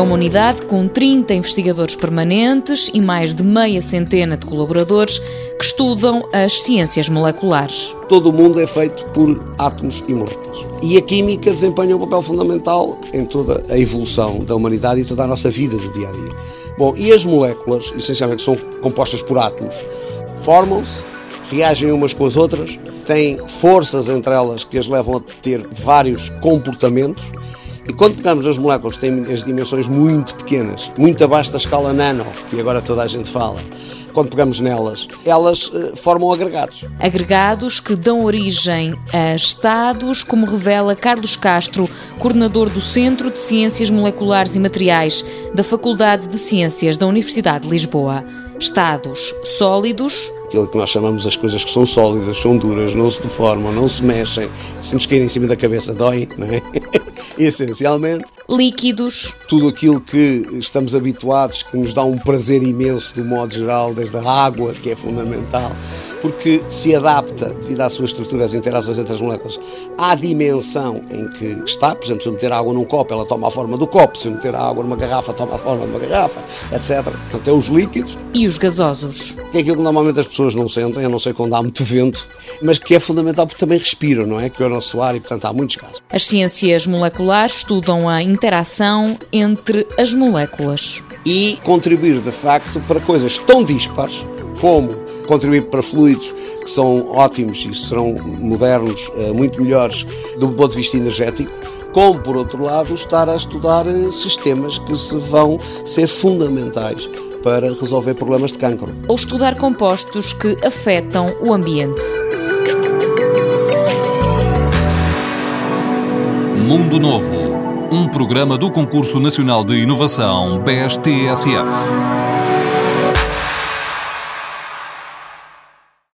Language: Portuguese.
É uma unidade com 30 investigadores permanentes e mais de meia centena de colaboradores que estudam as ciências moleculares. Todo o mundo é feito por átomos e moléculas. E a química desempenha um papel fundamental em toda a evolução da humanidade e toda a nossa vida do dia a dia. Bom, e as moléculas, essencialmente são compostas por átomos, formam-se, reagem umas com as outras, têm forças entre elas que as levam a ter vários comportamentos. E quando pegamos as moléculas que têm as dimensões muito pequenas, muito abaixo da escala nano, que agora toda a gente fala, quando pegamos nelas, elas uh, formam agregados. Agregados que dão origem a estados, como revela Carlos Castro, coordenador do Centro de Ciências Moleculares e Materiais da Faculdade de Ciências da Universidade de Lisboa. Estados sólidos, aquilo que nós chamamos as coisas que são sólidas, são duras, não se deformam, não se mexem, se nos caírem em cima da cabeça dói, não é? Essencialmente. Líquidos. Tudo aquilo que estamos habituados, que nos dá um prazer imenso, do modo geral, desde a água, que é fundamental, porque se adapta, devido à sua estrutura, às interações entre as moléculas, à dimensão em que está. Por exemplo, se eu meter água num copo, ela toma a forma do copo, se eu meter água numa garrafa, toma a forma de uma garrafa, etc. Portanto, é os líquidos. E os gasosos. Que é aquilo que normalmente as pessoas pessoas não sentem, a não ser quando há muito vento, mas que é fundamental porque também respiram, não é? Que é o nosso ar e, portanto, há muitos casos. As ciências moleculares estudam a interação entre as moléculas. E contribuir, de facto, para coisas tão dispares como contribuir para fluidos que são ótimos e serão modernos, eh, muito melhores do ponto de vista energético, como, por outro lado, estar a estudar eh, sistemas que se vão ser fundamentais para resolver problemas de cancro. Ou estudar compostos que afetam o ambiente. Mundo Novo, um programa do Concurso Nacional de Inovação BSTSF.